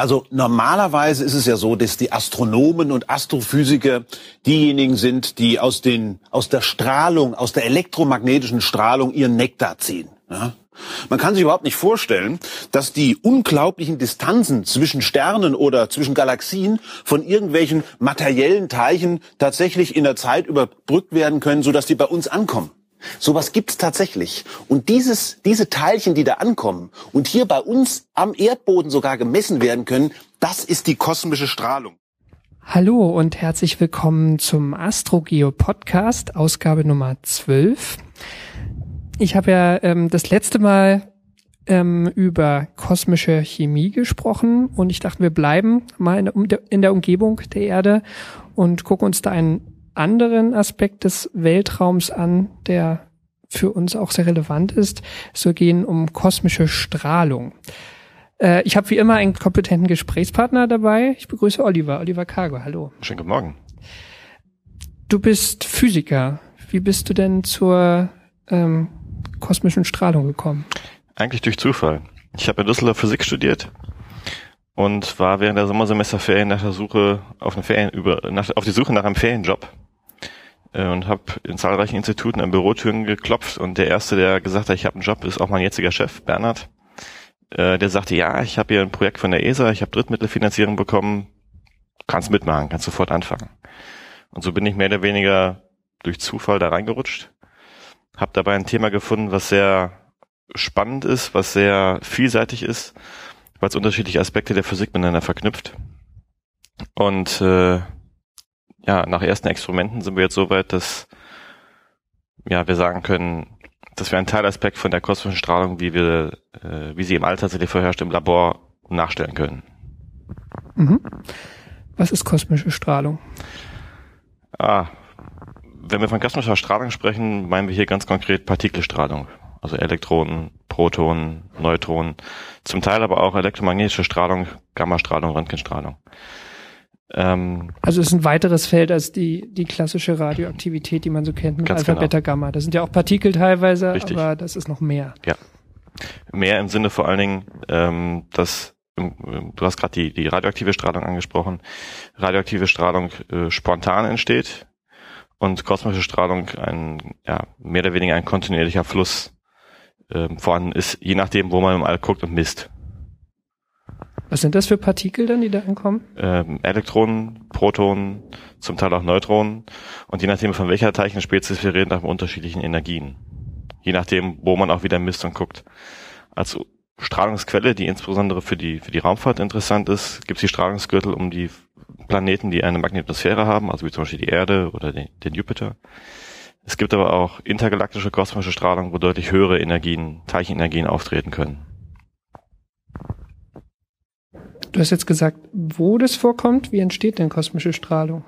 Also normalerweise ist es ja so, dass die Astronomen und Astrophysiker diejenigen sind, die aus den aus der Strahlung, aus der elektromagnetischen Strahlung ihren Nektar ziehen. Ja? Man kann sich überhaupt nicht vorstellen, dass die unglaublichen Distanzen zwischen Sternen oder zwischen Galaxien von irgendwelchen materiellen Teilchen tatsächlich in der Zeit überbrückt werden können, sodass die bei uns ankommen. Sowas gibt's tatsächlich. Und dieses, diese Teilchen, die da ankommen und hier bei uns am Erdboden sogar gemessen werden können, das ist die kosmische Strahlung. Hallo und herzlich willkommen zum AstroGeo Podcast, Ausgabe Nummer 12. Ich habe ja ähm, das letzte Mal ähm, über kosmische Chemie gesprochen und ich dachte, wir bleiben mal in der, in der Umgebung der Erde und gucken uns da einen anderen Aspekt des Weltraums an, der für uns auch sehr relevant ist. Soll gehen um kosmische Strahlung. Äh, ich habe wie immer einen kompetenten Gesprächspartner dabei. Ich begrüße Oliver, Oliver Cargo. Hallo. Schönen guten Morgen. Du bist Physiker. Wie bist du denn zur ähm, kosmischen Strahlung gekommen? Eigentlich durch Zufall. Ich habe in Düsseldorf Physik studiert und war während der Sommersemesterferien nach der Suche auf eine Ferien über nach, auf die Suche nach einem Ferienjob äh, und habe in zahlreichen Instituten an Bürotüren geklopft und der erste, der gesagt hat, ich habe einen Job, ist auch mein jetziger Chef Bernhard. Äh, der sagte, ja, ich habe hier ein Projekt von der ESA, ich habe Drittmittelfinanzierung bekommen, kannst mitmachen, kannst sofort anfangen. Und so bin ich mehr oder weniger durch Zufall da reingerutscht habe dabei ein Thema gefunden, was sehr spannend ist, was sehr vielseitig ist, weil es unterschiedliche Aspekte der Physik miteinander verknüpft. Und äh, ja, nach ersten Experimenten sind wir jetzt so weit, dass ja, wir sagen können, dass wir einen Teilaspekt von der kosmischen Strahlung, wie wir, äh, wie sie im All tatsächlich vorherrscht, im Labor nachstellen können. Mhm. Was ist kosmische Strahlung? Ah, wenn wir von kosmischer Strahlung sprechen, meinen wir hier ganz konkret Partikelstrahlung. Also Elektronen, Protonen, Neutronen, zum Teil aber auch elektromagnetische Strahlung, Gammastrahlung, Röntgenstrahlung. Ähm, also es ist ein weiteres Feld als die, die klassische Radioaktivität, die man so kennt mit Alpha, genau. Beta, Gamma. Das sind ja auch Partikel teilweise, Richtig. aber das ist noch mehr. Ja. Mehr im Sinne vor allen Dingen, ähm, dass du hast gerade die, die radioaktive Strahlung angesprochen, radioaktive Strahlung äh, spontan entsteht, und kosmische Strahlung ein, ja, mehr oder weniger ein kontinuierlicher Fluss ähm, vorhanden ist, je nachdem, wo man im All guckt und misst. Was sind das für Partikel dann, die da ankommen? Ähm, Elektronen, Protonen, zum Teil auch Neutronen und je nachdem, von welcher Teilchenspezies wir reden, haben unterschiedlichen Energien. Je nachdem, wo man auch wieder misst und guckt. Als Strahlungsquelle, die insbesondere für die, für die Raumfahrt interessant ist, gibt es die Strahlungsgürtel um die Planeten, die eine Magnetosphäre haben, also wie zum Beispiel die Erde oder den, den Jupiter. Es gibt aber auch intergalaktische kosmische Strahlung, wo deutlich höhere Energien, Teilchenenergien auftreten können. Du hast jetzt gesagt, wo das vorkommt. Wie entsteht denn kosmische Strahlung?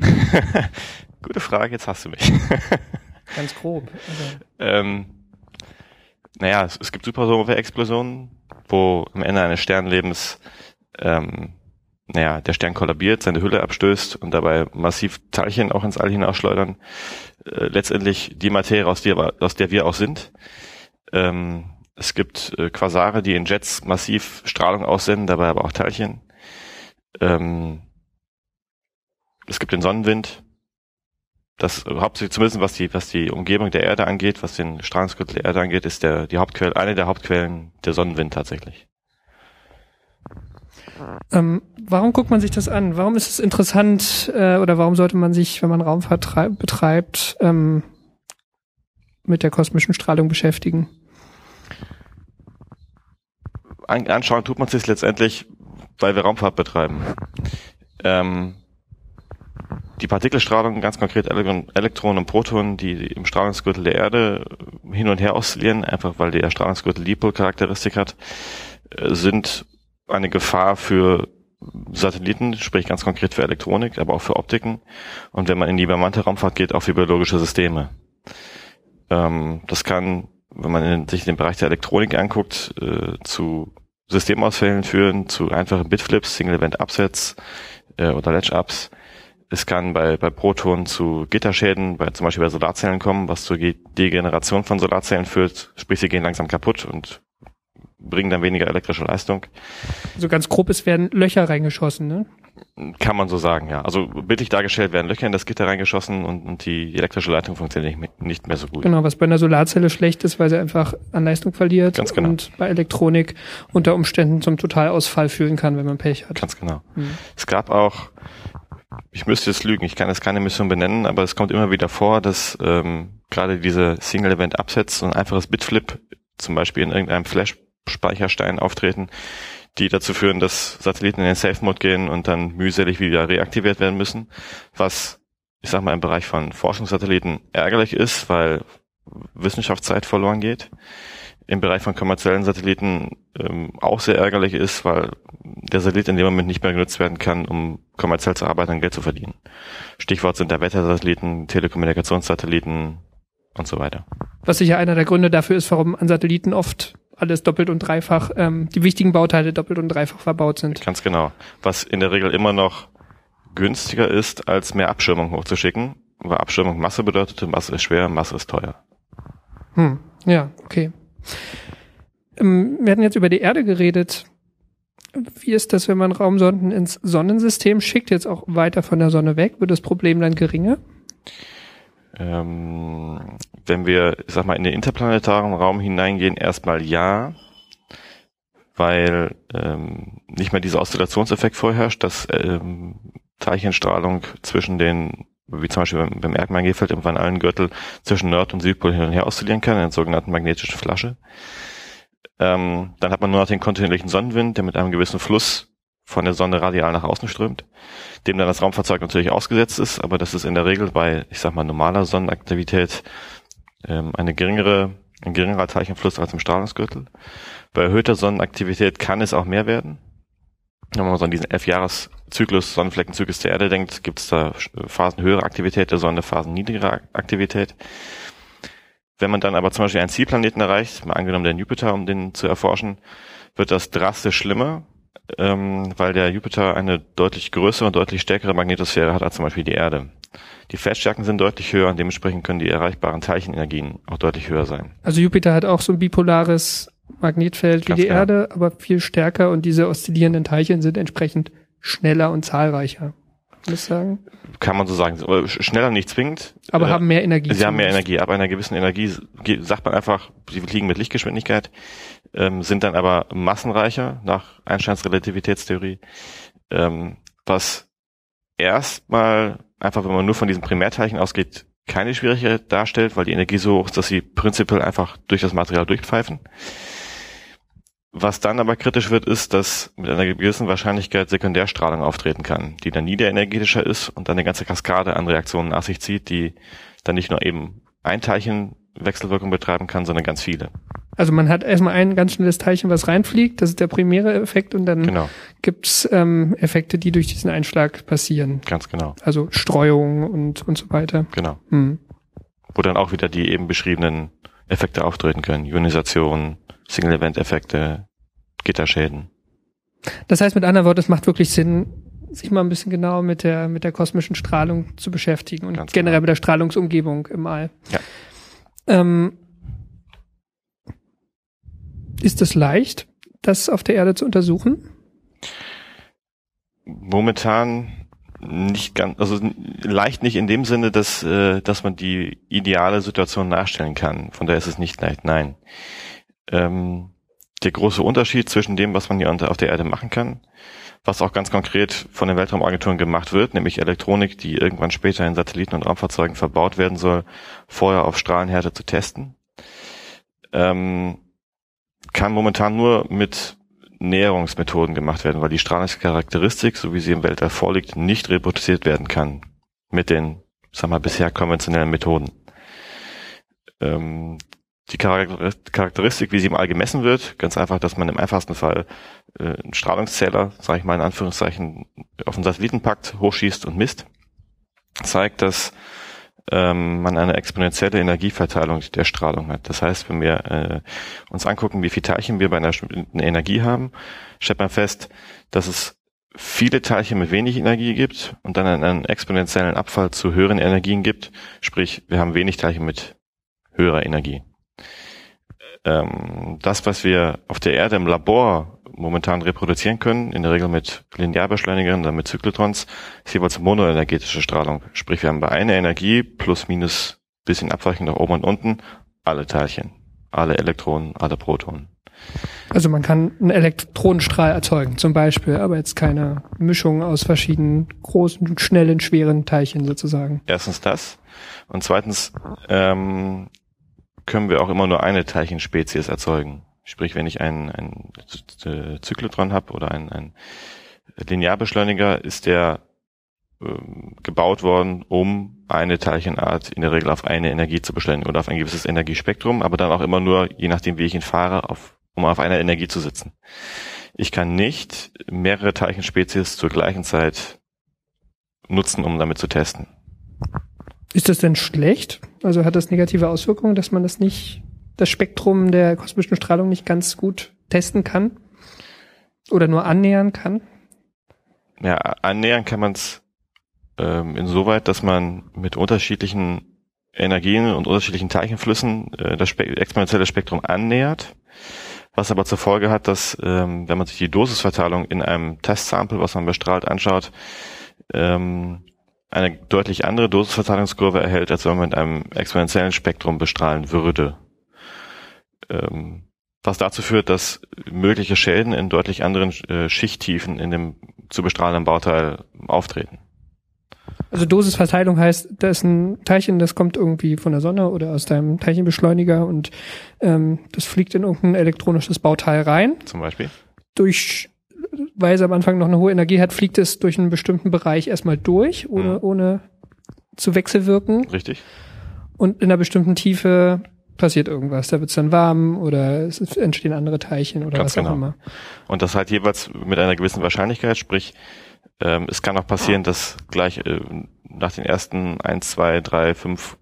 Gute Frage, jetzt hast du mich. Ganz grob. Also. Ähm, naja, es, es gibt Supernova-Explosionen, wo am Ende eines Sternlebens ähm, naja, der Stern kollabiert, seine Hülle abstößt und dabei massiv Teilchen auch ins All hinausschleudern. Äh, letztendlich die Materie, aus der, aus der wir auch sind. Ähm, es gibt äh, Quasare, die in Jets massiv Strahlung aussenden, dabei aber auch Teilchen. Ähm, es gibt den Sonnenwind. Das hauptsächlich zumindest was die was die Umgebung der Erde angeht, was den Strahlungsgürtel der Erde angeht, ist der die Hauptquelle eine der Hauptquellen der Sonnenwind tatsächlich. Ähm, warum guckt man sich das an? Warum ist es interessant äh, oder warum sollte man sich, wenn man Raumfahrt betreibt, ähm, mit der kosmischen Strahlung beschäftigen? An anschauen tut man sich letztendlich, weil wir Raumfahrt betreiben. Ähm, die Partikelstrahlung, ganz konkret Elektronen und Protonen, die im Strahlungsgürtel der Erde hin und her oszillieren, einfach weil der Strahlungsgürtel Dipolcharakteristik hat, äh, sind eine Gefahr für Satelliten, sprich ganz konkret für Elektronik, aber auch für Optiken. Und wenn man in die bemannte Raumfahrt geht, auch für biologische Systeme. Ähm, das kann, wenn man in, sich den Bereich der Elektronik anguckt, äh, zu Systemausfällen führen, zu einfachen Bitflips, Single-Event-Upsets äh, oder Latch-Ups. Es kann bei, bei Protonen zu Gitterschäden, bei, zum Beispiel bei Solarzellen kommen, was zur Degeneration von Solarzellen führt, sprich sie gehen langsam kaputt und bringen dann weniger elektrische Leistung. So ganz grob, es werden Löcher reingeschossen, ne? Kann man so sagen, ja. Also bildlich dargestellt werden Löcher in das Gitter reingeschossen und, und die elektrische Leitung funktioniert nicht, nicht mehr so gut. Genau, was bei einer Solarzelle schlecht ist, weil sie einfach an Leistung verliert Ganz genau. und bei Elektronik unter Umständen zum Totalausfall führen kann, wenn man Pech hat. Ganz genau. Hm. Es gab auch, ich müsste jetzt lügen, ich kann jetzt keine Mission benennen, aber es kommt immer wieder vor, dass ähm, gerade diese Single-Event-Upsets so ein einfaches Bitflip zum Beispiel in irgendeinem Flash-Speicherstein auftreten, die dazu führen, dass Satelliten in den Safe-Mode gehen und dann mühselig wieder reaktiviert werden müssen, was ich sag mal im Bereich von Forschungssatelliten ärgerlich ist, weil Wissenschaftszeit verloren geht. Im Bereich von kommerziellen Satelliten ähm, auch sehr ärgerlich ist, weil der Satellit in dem Moment nicht mehr genutzt werden kann, um kommerziell zu arbeiten und Geld zu verdienen. Stichwort sind da Wettersatelliten, Telekommunikationssatelliten und so weiter. Was sicher einer der Gründe dafür ist, warum an Satelliten oft alles doppelt und dreifach, ähm, die wichtigen Bauteile doppelt und dreifach verbaut sind. Ganz genau. Was in der Regel immer noch günstiger ist, als mehr Abschirmung hochzuschicken, weil Abschirmung Masse bedeutete, Masse ist schwer, Masse ist teuer. Hm, ja, okay. Ähm, wir hatten jetzt über die Erde geredet. Wie ist das, wenn man Raumsonden ins Sonnensystem schickt, jetzt auch weiter von der Sonne weg? Wird das Problem dann geringer? Ähm, wenn wir, ich sag mal, in den interplanetaren Raum hineingehen, erstmal ja, weil ähm, nicht mehr dieser Oszillationseffekt vorherrscht, dass ähm, Teilchenstrahlung zwischen den, wie zum Beispiel beim, beim Erdmagnetfeld im Van Allen Gürtel, zwischen Nord- und Südpol hin und her oszillieren kann, in der sogenannten magnetischen Flasche. Ähm, dann hat man nur noch den kontinuierlichen Sonnenwind, der mit einem gewissen Fluss von der Sonne radial nach außen strömt, dem dann das Raumfahrzeug natürlich ausgesetzt ist, aber das ist in der Regel bei, ich sag mal, normaler Sonnenaktivität ähm, eine geringere, ein geringerer Teilchenfluss als im Strahlungsgürtel. Bei erhöhter Sonnenaktivität kann es auch mehr werden. Wenn man so an diesen elf-Jahres-Zyklus, Sonnenfleckenzyklus der Erde denkt, gibt es da Phasen höherer Aktivität der Sonne, Phasen niedrigerer Aktivität. Wenn man dann aber zum Beispiel einen Zielplaneten erreicht, mal angenommen den Jupiter, um den zu erforschen, wird das drastisch schlimmer, ähm, weil der Jupiter eine deutlich größere und deutlich stärkere Magnetosphäre hat als zum Beispiel die Erde. Die Feldstärken sind deutlich höher und dementsprechend können die erreichbaren Teilchenenergien auch deutlich höher sein. Also Jupiter hat auch so ein bipolares Magnetfeld Ganz wie die genau. Erde, aber viel stärker und diese oszillierenden Teilchen sind entsprechend schneller und zahlreicher. Muss ich sagen. Kann man so sagen. Aber sch- Schneller nicht zwingend. Aber Äh, haben mehr Energie. Sie haben mehr. Energie. Ab einer gewissen Energie sagt man einfach, sie fliegen mit Lichtgeschwindigkeit, ähm, sind dann aber massenreicher nach Einsteins Relativitätstheorie, ähm, was erstmal einfach, wenn man nur von diesen Primärteilchen ausgeht, keine Schwierigkeit darstellt, weil die Energie so hoch ist, dass sie prinzipiell einfach durch das Material durchpfeifen. Was dann aber kritisch wird, ist, dass mit einer gewissen Wahrscheinlichkeit Sekundärstrahlung auftreten kann, die dann niederenergetischer ist und dann eine ganze Kaskade an Reaktionen nach sich zieht, die dann nicht nur eben ein Teilchen Wechselwirkung betreiben kann, sondern ganz viele. Also man hat erstmal ein ganz schnelles Teilchen, was reinfliegt, das ist der primäre Effekt und dann Genau, gibt's ähm, Effekte, die durch diesen Einschlag passieren. ganz genau, Also Streuung und, und so weiter. genau. Hm. Wo dann auch wieder die eben beschriebenen Effekte auftreten können. Ionisation, Single-Event-Effekte, Gitterschäden. Das heißt mit anderen Worten, es macht wirklich Sinn, sich mal ein bisschen genauer mit der, mit der kosmischen Strahlung zu beschäftigen und Ganz generell genau. mit der Strahlungsumgebung im All. Ja. Ähm, ist es leicht, das auf der Erde zu untersuchen? Momentan nicht ganz, also leicht nicht in dem Sinne, dass, äh, dass man die ideale Situation nachstellen kann. Von daher ist es nicht leicht, nein. Ähm, der große Unterschied zwischen dem, was man hier auf der Erde machen kann, was auch ganz konkret von den Weltraumagenturen gemacht wird, nämlich Elektronik, die irgendwann später in Satelliten und Raumfahrzeugen verbaut werden soll, vorher auf Strahlenhärte zu testen, ähm, kann momentan nur mit Näherungsmethoden gemacht werden, weil die Strahlungscharakteristik, so wie sie im Weltall vorliegt, nicht reproduziert werden kann mit den, sag mal, bisher konventionellen Methoden. Ähm, die Charakter- Charakteristik, wie sie im All gemessen wird, ganz einfach, dass man im einfachsten Fall äh, einen Strahlungszähler, sage ich mal in Anführungszeichen, auf den Satelliten packt, hochschießt und misst, zeigt, dass ähm, man eine exponentielle Energieverteilung der Strahlung hat. Das heißt, wenn wir äh, uns angucken, wie viel Teilchen wir bei einer bestimmten Energie haben, stellt man fest, dass es viele Teilchen mit wenig Energie gibt und dann einen exponentiellen Abfall zu höheren Energien gibt. Sprich, wir haben wenig Teilchen mit höherer Energie. ähm, das, was wir auf der Erde im Labor momentan reproduzieren können, in der Regel mit Linearbeschleunigern, dann mit Zyklotrons, ist jeweils monoenergetische Strahlung. Sprich, wir haben bei einer Energie plus minus bisschen abweichend nach oben und unten alle Teilchen, alle Elektronen, alle Protonen. Also man kann einen Elektronenstrahl erzeugen, zum Beispiel, aber jetzt keine Mischung aus verschiedenen großen, schnellen, schweren Teilchen sozusagen. Erstens das. Und zweitens ähm, können wir auch immer nur eine Teilchenspezies erzeugen. Sprich, wenn ich ein, ein Zyklotron habe oder ein, ein Linearbeschleuniger, ist der ähm, gebaut worden, um eine Teilchenart in der Regel auf eine Energie zu beschleunigen oder auf ein gewisses Energiespektrum, aber dann auch immer nur, je nachdem wie ich ihn fahre, auf, um auf einer Energie zu sitzen. Ich kann nicht mehrere Teilchenspezies zur gleichen Zeit nutzen, um damit zu testen. Ist das denn schlecht? Also hat das negative Auswirkungen, dass man das nicht, das Spektrum der kosmischen Strahlung nicht ganz gut testen kann? Oder nur annähern kann? Ja, annähern kann man es ähm, insoweit, dass man mit unterschiedlichen Energien und unterschiedlichen Teilchenflüssen äh, das Spe exponentielle Spektrum annähert, was aber zur Folge hat, dass ähm, wenn man sich die Dosisverteilung in einem Testsample, was man bestrahlt, anschaut, ähm, eine deutlich andere Dosisverteilungskurve erhält, als wenn man mit einem exponentiellen Spektrum bestrahlen würde. Ähm, was dazu führt, dass mögliche Schäden in deutlich anderen äh, Schichttiefen in dem zu bestrahlenden Bauteil auftreten. Also Dosisverteilung heißt, da ist ein Teilchen, das kommt irgendwie von der Sonne oder aus deinem Teilchenbeschleuniger und ähm, das fliegt in irgendein elektronisches Bauteil rein. Zum Beispiel? Durch, weil es am Anfang noch eine hohe Energie hat, fliegt es durch einen bestimmten Bereich erstmal durch, ohne, mhm. ohne zu wechselwirken. Richtig. Und in einer bestimmten Tiefe passiert irgendwas. Da wird es dann warm oder es entstehen andere Teilchen oder Ganz was genau. auch immer. Und das halt jeweils mit einer gewissen Wahrscheinlichkeit, sprich ähm, es kann auch passieren, dass gleich äh, nach den ersten 1, 2, 3, 5,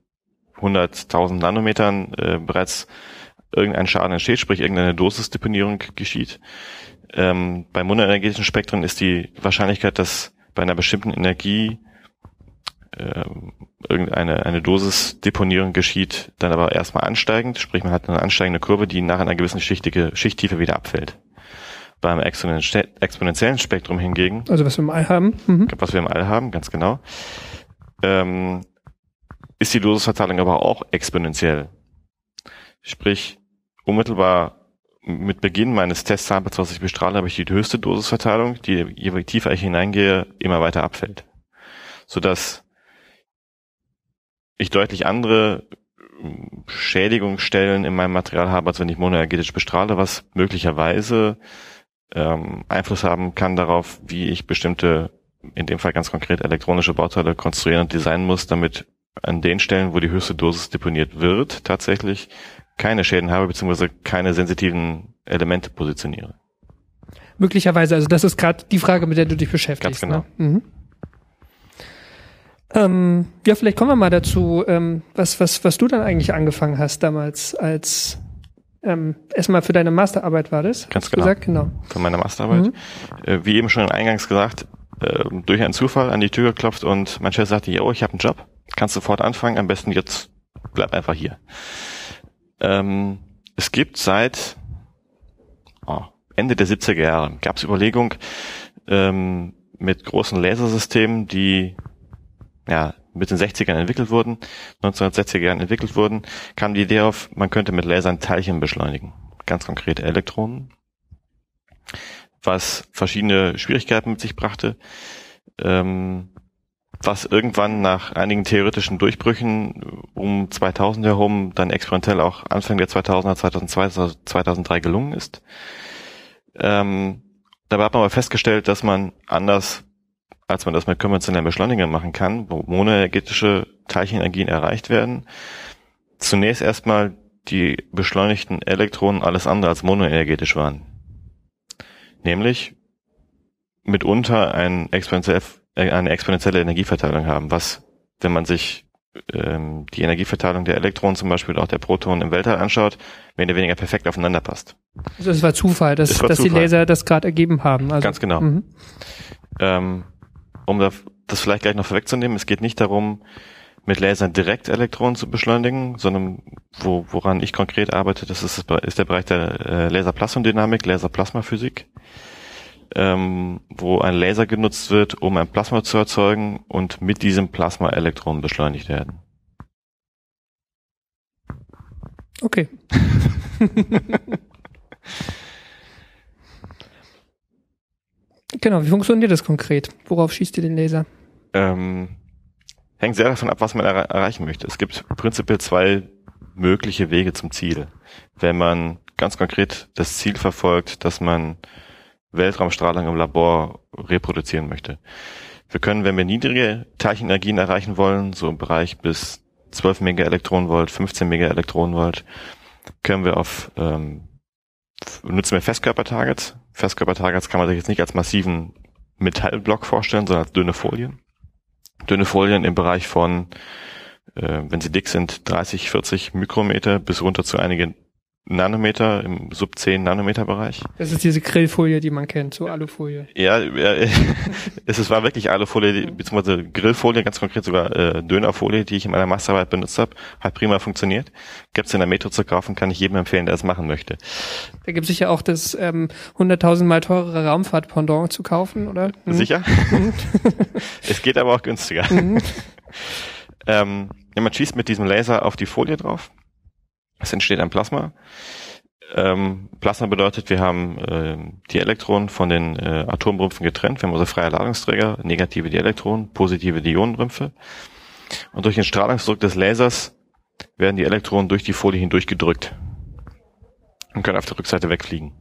100.000 Nanometern äh, bereits irgendein Schaden entsteht, sprich irgendeine Dosisdeponierung geschieht. Ähm, bei monoenergetischen Spektren ist die Wahrscheinlichkeit, dass bei einer bestimmten Energie äh, irgendeine eine Dosisdeponierung geschieht, dann aber erstmal ansteigend, sprich man hat eine ansteigende Kurve, die nach einer gewissen Schichtige, Schichttiefe wieder abfällt. Beim exponentiellen Spektrum hingegen. Also was wir im All haben. Mhm. Was wir im All haben, ganz genau. Ähm, ist die Dosisverteilung aber auch exponentiell. Sprich, unmittelbar mit Beginn meines Testsamples, was ich bestrahle, habe ich die höchste Dosisverteilung, die je tiefer ich hineingehe, immer weiter abfällt. Sodass ich deutlich andere Schädigungsstellen in meinem Material habe, als wenn ich monoenergetisch bestrahle, was möglicherweise ähm, Einfluss haben kann darauf, wie ich bestimmte, in dem Fall ganz konkret elektronische Bauteile konstruieren und designen muss, damit an den Stellen, wo die höchste Dosis deponiert wird, tatsächlich keine Schäden habe, beziehungsweise keine sensitiven Elemente positioniere. Möglicherweise, also das ist gerade die Frage, mit der du dich beschäftigst. Ganz genau. Ne? Mhm. Ähm, ja, vielleicht kommen wir mal dazu, ähm, was, was, was du dann eigentlich angefangen hast damals als ähm, erstmal für deine Masterarbeit war das? Ganz genau. Gesagt? genau. Für meine Masterarbeit. Mhm. Äh, wie eben schon eingangs gesagt, äh, durch einen Zufall an die Tür geklopft und mein Chef sagte, oh, ich habe einen Job, kannst sofort anfangen, am besten jetzt bleib einfach hier. Ähm, es gibt seit oh, Ende der 70er Jahre, gab es Überlegung ähm, mit großen Lasersystemen, die ja, mit den 60ern entwickelt wurden, 1960er Jahren entwickelt wurden, kam die Idee auf, man könnte mit Lasern Teilchen beschleunigen. Ganz konkret Elektronen. Was verschiedene Schwierigkeiten mit sich brachte. Ähm, was irgendwann nach einigen theoretischen Durchbrüchen um 2000 herum dann experimentell auch Anfang der 2000er, 2002, 2003 gelungen ist. Ähm, dabei hat man aber festgestellt, dass man anders als man das mit konventionellen Beschleunigern machen kann, wo monoenergetische Teilchenenergien erreicht werden, zunächst erstmal die beschleunigten Elektronen alles andere als monoenergetisch waren. Nämlich mitunter ein exponentiell, äh, eine exponentielle Energieverteilung haben, was, wenn man sich ähm, die Energieverteilung der Elektronen zum Beispiel auch der Protonen im Weltall anschaut, mehr oder weniger perfekt aufeinander passt. Also es war Zufall, dass, war dass Zufall. die Laser das gerade ergeben haben. Also, Ganz genau. Mhm. Ähm, um das vielleicht gleich noch vorwegzunehmen, es geht nicht darum, mit Lasern direkt Elektronen zu beschleunigen, sondern wo, woran ich konkret arbeite, das ist, ist der Bereich der äh, Laserplasmodynamik, Laserplasmaphysik, ähm, wo ein Laser genutzt wird, um ein Plasma zu erzeugen und mit diesem Plasma Elektronen beschleunigt werden. Okay. genau, wie funktioniert das konkret? Worauf schießt ihr den Laser? Ähm, hängt sehr davon ab, was man er erreichen möchte. Es gibt prinzipiell zwei mögliche Wege zum Ziel. Wenn man ganz konkret das Ziel verfolgt, dass man Weltraumstrahlung im Labor reproduzieren möchte. Wir können, wenn wir niedrige Teilchenenergien erreichen wollen, so im Bereich bis 12 Megaelektronenvolt, 15 Megaelektronenvolt, können wir auf ähm, nutzen wir Festkörpertargets. Festkörpertargets kann man sich jetzt nicht als massiven Metallblock vorstellen, sondern als dünne Folien. Dünne Folien im Bereich von, äh, wenn sie dick sind, 30, 40 Mikrometer bis runter zu einigen Nanometer im Sub 10 Nanometer Bereich. Das ist diese Grillfolie, die man kennt, so Alufolie. Ja, ja es war wirklich Alufolie, beziehungsweise Grillfolie, ganz konkret sogar äh, Dönerfolie, die ich in meiner Masterarbeit benutzt habe, hat prima funktioniert. Gibt's in der Metro zu kaufen, kann ich jedem empfehlen, der es machen möchte. Da gibt es sicher auch das ähm, 100.000 mal teurere Raumfahrt-Pendant zu kaufen, oder? Mhm. Sicher. es geht aber auch günstiger. Mhm. ähm, ja, man schießt mit diesem Laser auf die Folie drauf es entsteht ein Plasma. Ähm, Plasma bedeutet, wir haben äh, die Elektronen von den äh, Atomrümpfen getrennt. Wir haben also freie Ladungsträger, negative die Elektronen, positive die Ionenrümpfe. Und durch den Strahlungsdruck des Lasers werden die Elektronen durch die Folie hindurch gedrückt und können auf der Rückseite wegfliegen.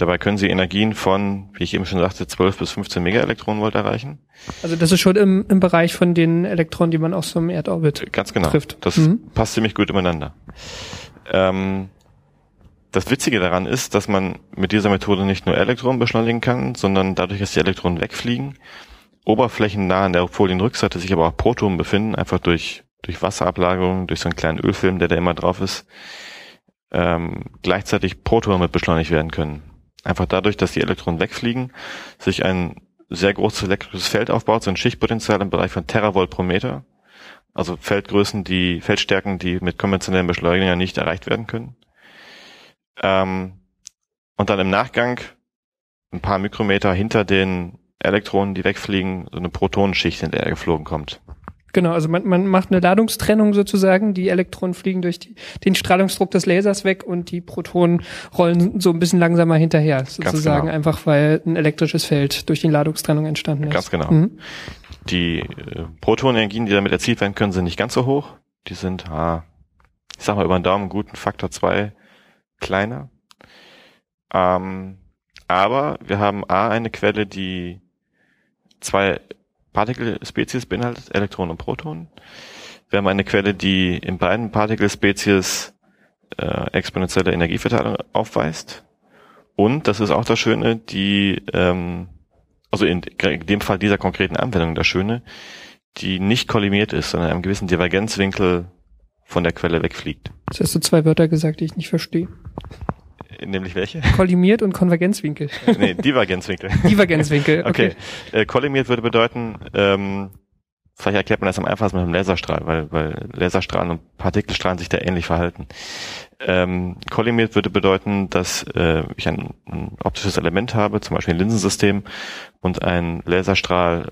Dabei können sie Energien von, wie ich eben schon sagte, 12 bis 15 Megaelektronenvolt erreichen. Also das ist schon im, im Bereich von den Elektronen, die man aus so einem Erdorbit Ganz genau. trifft. Das mhm. passt ziemlich gut übereinander. Ähm, das Witzige daran ist, dass man mit dieser Methode nicht nur Elektronen beschleunigen kann, sondern dadurch, dass die Elektronen wegfliegen, oberflächennah an der Folienrückseite sich aber auch Protonen befinden, einfach durch, durch Wasserablagerung, durch so einen kleinen Ölfilm, der da immer drauf ist, ähm, gleichzeitig Protonen mit beschleunigt werden können einfach dadurch, dass die Elektronen wegfliegen, sich ein sehr großes elektrisches Feld aufbaut, so ein Schichtpotenzial im Bereich von Teravolt pro Meter. Also Feldgrößen, die, Feldstärken, die mit konventionellen Beschleunigern nicht erreicht werden können. Ähm, und dann im Nachgang, ein paar Mikrometer hinter den Elektronen, die wegfliegen, so eine Protonenschicht, in der er geflogen kommt. Genau, also man, man macht eine Ladungstrennung sozusagen. Die Elektronen fliegen durch die, den Strahlungsdruck des Lasers weg und die Protonen rollen so ein bisschen langsamer hinterher, sozusagen, genau. einfach weil ein elektrisches Feld durch die Ladungstrennung entstanden ist. Ganz genau. Mhm. Die äh, Protonenergien, die damit erzielt werden können, sind nicht ganz so hoch. Die sind, ah, ich sag mal, über den Daumen guten Faktor zwei kleiner. Ähm, aber wir haben A, eine Quelle, die zwei Particle-Spezies beinhaltet, Elektronen und Protonen. Wir haben eine Quelle, die in beiden Particle-Spezies äh, exponentielle Energieverteilung aufweist. Und, das ist auch das Schöne, die, ähm, also in, in dem Fall dieser konkreten Anwendung das Schöne, die nicht kollimiert ist, sondern einem gewissen Divergenzwinkel von der Quelle wegfliegt. Jetzt hast du zwei Wörter gesagt, die ich nicht verstehe. Nämlich welche? Kollimiert und Konvergenzwinkel. nee, Divergenzwinkel. Divergenzwinkel, okay. okay. Äh, kollimiert würde bedeuten, ähm, vielleicht erklärt man das am einfachsten mit einem Laserstrahl, weil, weil Laserstrahlen und Partikelstrahlen sich da ähnlich verhalten. Ähm, kollimiert würde bedeuten, dass äh, ich ein, ein optisches Element habe, zum Beispiel ein Linsensystem, und ein Laserstrahl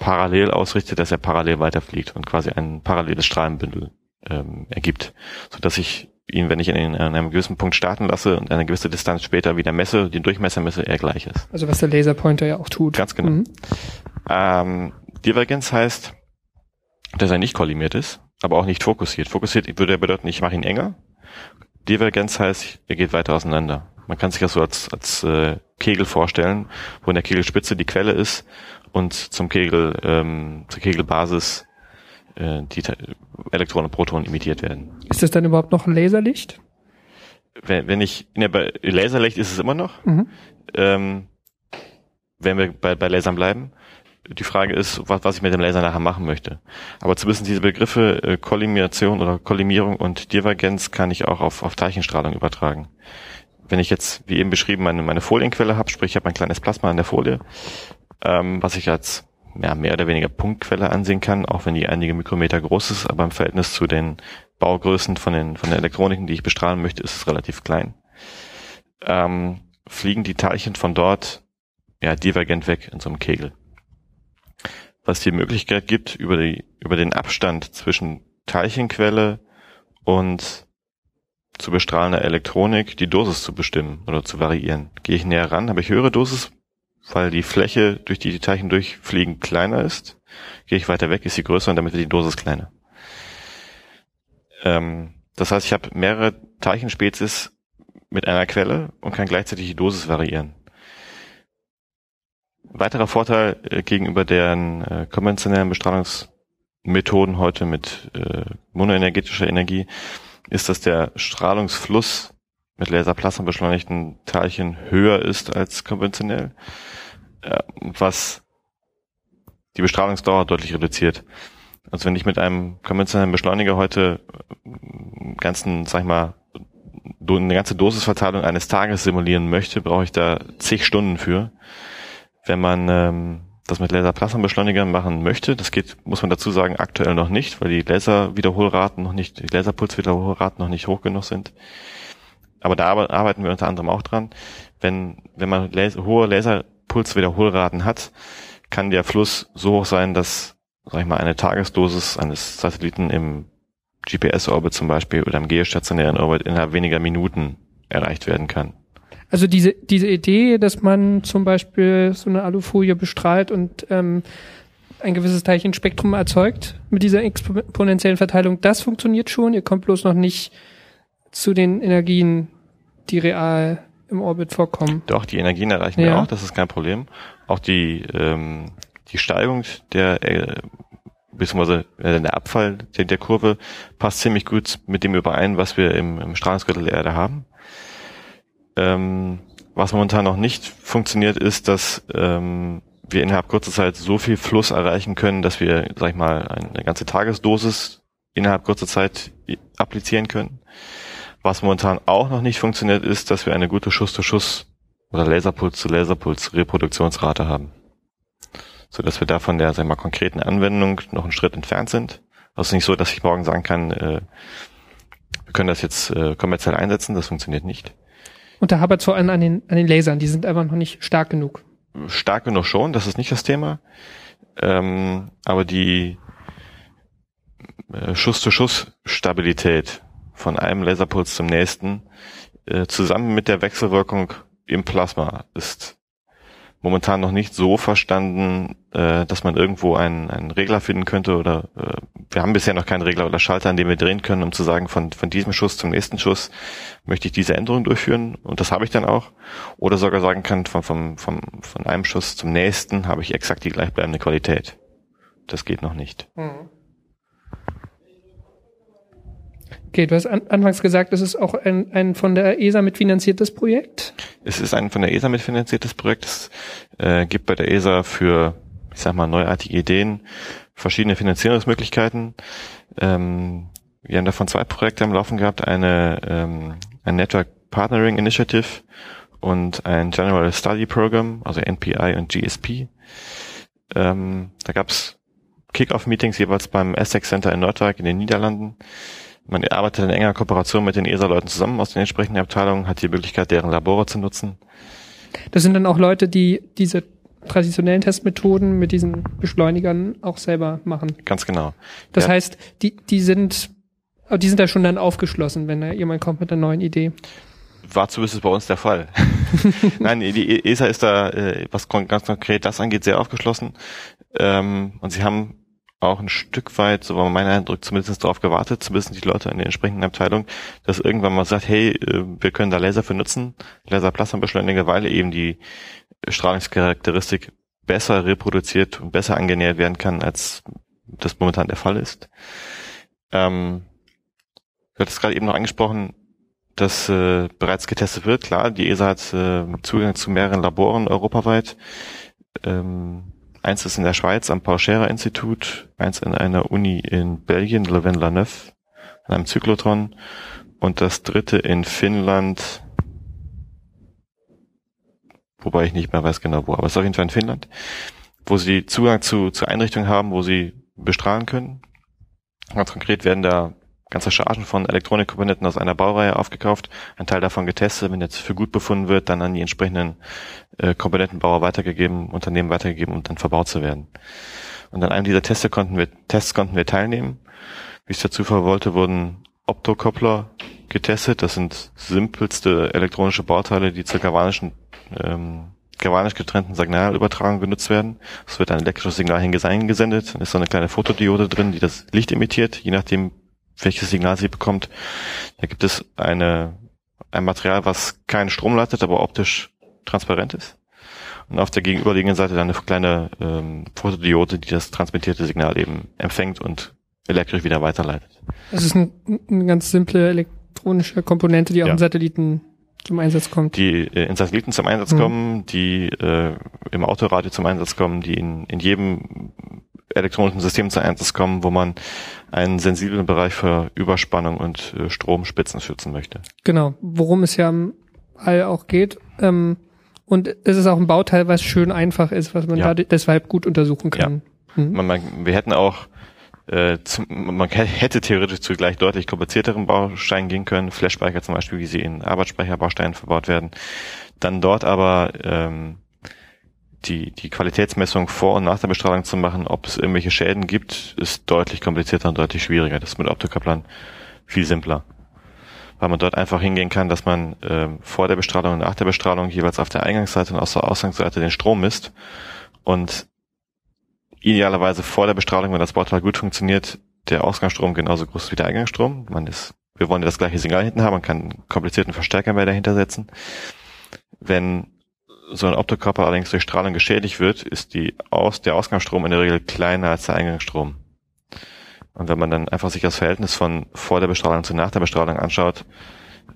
parallel ausrichtet, dass er parallel weiterfliegt und quasi ein paralleles Strahlenbündel ähm, ergibt, so dass ich ihn, wenn ich ihn an einem gewissen Punkt starten lasse und eine gewisse Distanz später wieder messe, den Durchmesser messe, er gleich ist. Also was der Laserpointer ja auch tut. Ganz genau. Mhm. Ähm, Divergenz heißt, dass er nicht kollimiert ist, aber auch nicht fokussiert. Fokussiert würde bedeuten, ich mache ihn enger. Divergenz heißt, er geht weiter auseinander. Man kann sich das so als, als äh, Kegel vorstellen, wo in der Kegelspitze die Quelle ist und zum Kegel, ähm, zur Kegelbasis äh, die Elektronen und Protonen emittiert werden. Ist das dann überhaupt noch ein Laserlicht? Wenn, wenn ich, ne, bei Laserlicht ist es immer noch. Mhm. Ähm, wenn wir bei, bei Lasern bleiben. Die Frage ist, was, was ich mit dem Laser nachher machen möchte. Aber zu wissen, diese Begriffe äh, Kollimation oder Kollimierung und Divergenz kann ich auch auf, auf Teilchenstrahlung übertragen. Wenn ich jetzt, wie eben beschrieben, meine, meine Folienquelle habe, sprich ich habe ein kleines Plasma an der Folie, ähm, was ich als ja, mehr oder weniger Punktquelle ansehen kann, auch wenn die einige Mikrometer groß ist, aber im Verhältnis zu den Baugrößen von den von der Elektroniken, die ich bestrahlen möchte, ist es relativ klein. Ähm, fliegen die Teilchen von dort ja divergent weg in so einem Kegel. Was die Möglichkeit gibt, über die über den Abstand zwischen Teilchenquelle und zu bestrahlender Elektronik die Dosis zu bestimmen oder zu variieren. Gehe ich näher ran, habe ich höhere Dosis, weil die Fläche, durch die die Teilchen durchfliegen, kleiner ist. Gehe ich weiter weg, ist sie größer und damit wird die Dosis kleiner. Ähm, das heißt, ich habe mehrere Teilchenspezies mit einer Quelle und kann gleichzeitig die Dosis variieren. Weiterer Vorteil äh, gegenüber deren äh, konventionellen Bestrahlungsmethoden heute mit äh, monoenergetischer Energie ist, dass der Strahlungsfluss mit Laserplasma beschleunigten Teilchen höher ist als konventionell, was die Bestrahlungsdauer deutlich reduziert. Also wenn ich mit einem konventionellen Beschleuniger heute äh, ganzen, sag ich mal, eine ganze Dosisverteilung eines Tages simulieren möchte, brauche ich da zig Stunden für. Wenn man ähm, das mit Laserplasmabeschleunigern machen möchte, das geht, muss man dazu sagen, aktuell noch nicht, weil die Laserwiederholraten noch nicht, die Laserpulswiederholraten noch nicht hoch genug sind. Aber da arbeiten wir unter anderem auch dran. Wenn, wenn man Laser, hohe Laserpulswiederholraten hat, kann der Fluss so hoch sein, dass, sag ich mal, eine Tagesdosis eines Satelliten im GPS-Orbit zum Beispiel oder im geostationären Orbit innerhalb weniger Minuten erreicht werden kann. Also diese, diese Idee, dass man zum Beispiel so eine Alufolie bestrahlt und ähm, ein gewisses Teilchenspektrum erzeugt mit dieser exponentiellen Verteilung, das funktioniert schon. Ihr kommt bloß noch nicht zu den Energien, die real im Orbit vorkommen. Doch, die Energien erreichen ja. wir auch, das ist kein Problem. Auch die, ähm, die Steigung der äh, beziehungsweise äh, der Abfall der, der Kurve passt ziemlich gut mit dem überein, was wir im, im Strahlungsgürtel der Erde haben. Ähm, was momentan noch nicht funktioniert, ist, dass ähm, wir innerhalb kurzer Zeit so viel Fluss erreichen können, dass wir, sag ich mal, eine ganze Tagesdosis innerhalb kurzer Zeit applizieren können. Was momentan auch noch nicht funktioniert, ist, dass wir eine gute Schuss-zu-Schuss oder Laserpuls-zu-Laserpuls-Reproduktionsrate haben. So dass wir da von der, sag ich mal, konkreten Anwendung noch einen Schritt entfernt sind. Also nicht so, dass ich morgen sagen kann, äh, wir können das jetzt äh, kommerziell einsetzen, das funktioniert nicht. Und da hapert vor allem an den, an den Lasern, die sind einfach noch nicht stark genug. Stark genug schon, das ist nicht das Thema. Ähm, aber die äh, Schuss-zu-Schuss-Stabilität von einem Laserpuls zum nächsten äh, zusammen mit der Wechselwirkung im Plasma ist momentan noch nicht so verstanden, äh, dass man irgendwo einen, einen Regler finden könnte oder äh, wir haben bisher noch keinen Regler oder Schalter, an dem wir drehen können, um zu sagen, von, von diesem Schuss zum nächsten Schuss möchte ich diese Änderung durchführen und das habe ich dann auch. Oder sogar sagen kann, von, von, von, von einem Schuss zum nächsten habe ich exakt die gleichbleibende Qualität. Das geht noch nicht. Mhm. Okay, du hast an, anfangs gesagt, es ist auch ein, ein von der ESA mitfinanziertes Projekt. Es ist ein von der ESA mitfinanziertes Projekt. Es äh, gibt bei der ESA für, ich sag mal, neuartige Ideen verschiedene Finanzierungsmöglichkeiten. Ähm, wir haben davon zwei Projekte am Laufen gehabt, eine ähm, ein Network Partnering Initiative und ein General Study Program, also NPI und GSP. Ähm, da gab's Kick-Off-Meetings jeweils beim Essex Center in Nordwijk in den Niederlanden. Man arbeitet in enger Kooperation mit den ESA-Leuten zusammen aus den entsprechenden Abteilungen, hat die Möglichkeit, deren Labore zu nutzen. Das sind dann auch Leute, die diese traditionellen Testmethoden mit diesen Beschleunigern auch selber machen. Ganz genau. Das ja. heißt, die, die sind, die sind da schon dann aufgeschlossen, wenn da jemand kommt mit einer neuen Idee. War zumindest bei uns der Fall. Nein, die ESA ist da, äh, was ganz konkret das angeht, sehr aufgeschlossen. Ähm, und sie haben auch ein Stück weit, so war mein Eindruck, zumindest darauf gewartet, zumindest die Leute in der entsprechenden Abteilung, dass irgendwann mal sagt, hey, äh, wir können da Laser für nutzen, Laserplasmabeschleuniger, weil eben die Strahlungscharakteristik besser reproduziert und besser angenähert werden kann, als das momentan der Fall ist. Ähm, du hattest gerade eben noch angesprochen, dass äh, bereits getestet wird. Klar, die ESA hat äh, Zugang zu mehreren Laboren europaweit. Ähm, Eins ist in der Schweiz am Paul Scherrer Institut, eins in einer Uni in Belgien, Leuven-la-Neuve, an einem Zyklotron und das dritte in Finnland, wobei ich nicht mehr weiß genau wo, aber es ist auf jeden Fall in Finnland. wo sie Zugang zu, zu Einrichtungen haben, wo sie bestrahlen können. Ganz konkret werden da ganze Chargen von Elektronikkomponenten aus einer Baureihe aufgekauft, ein Teil davon getestet, wenn jetzt für gut befunden wird, dann an die entsprechenden äh, Komponentenbauer weitergegeben, Unternehmen weitergegeben, um dann verbaut zu werden. Und an einem dieser Teste konnten wir, Tests konnten wir teilnehmen. Wie es der Zufall wollte, wurden Optokoppler getestet. Das sind simpelste elektronische Bauteile, die zur galvanischen, ähm, galvanisch getrennten Signalübertragung genutzt werden. Es wird ein elektrisches Signal hingesendet, dann ist so eine kleine Fotodiode drin, die das Licht emittiert, je nachdem, welches Signal sie bekommt. Da gibt es eine, ein Material, was keinen Strom leitet, aber optisch transparent ist. Und auf der gegenüberliegenden Seite dann eine kleine ähm, Fotodiode, die das transmittierte Signal eben empfängt und elektrisch wieder weiterleitet. Das ist ein, eine ganz simple elektronische Komponente, die auch ja. im Satelliten zum Einsatz kommt. Die äh, in Satelliten zum Einsatz mhm. kommen, die äh, im Autoradio zum Einsatz kommen, die in, in jedem elektronischen System zum Einsatz kommen, wo man einen sensiblen Bereich für Überspannung und äh, Stromspitzen schützen möchte. Genau, worum es ja am All auch geht. Ähm, und es ist auch ein Bauteil, was schön einfach ist, was man ja. da deshalb gut untersuchen kann. Ja. Mhm. Man, man, wir hätten auch äh, zum, man hätte theoretisch zu gleich deutlich komplizierteren Bausteinen gehen können, Flashspeicher zum Beispiel, wie sie in Arbeitsspeicherbausteinen verbaut werden. Dann dort aber ähm, die, die Qualitätsmessung vor und nach der Bestrahlung zu machen, ob es irgendwelche Schäden gibt, ist deutlich komplizierter und deutlich schwieriger. Das ist mit Optokapplern viel simpler. Weil man dort einfach hingehen kann, dass man ähm, vor der Bestrahlung und nach der Bestrahlung jeweils auf der Eingangsseite und auf der Ausgangsseite den Strom misst und idealerweise vor der Bestrahlung, wenn das Bauteil gut funktioniert, der Ausgangsstrom genauso groß ist wie der Eingangsstrom. Man ist, wir wollen ja das gleiche Signal hinten haben, man kann einen komplizierten Verstärker mehr dahinter setzen. Wenn so ein Optokörper allerdings durch Strahlung geschädigt wird, ist die Aus, der Ausgangsstrom in der Regel kleiner als der Eingangsstrom. Und wenn man dann einfach sich das Verhältnis von vor der Bestrahlung zu nach der Bestrahlung anschaut,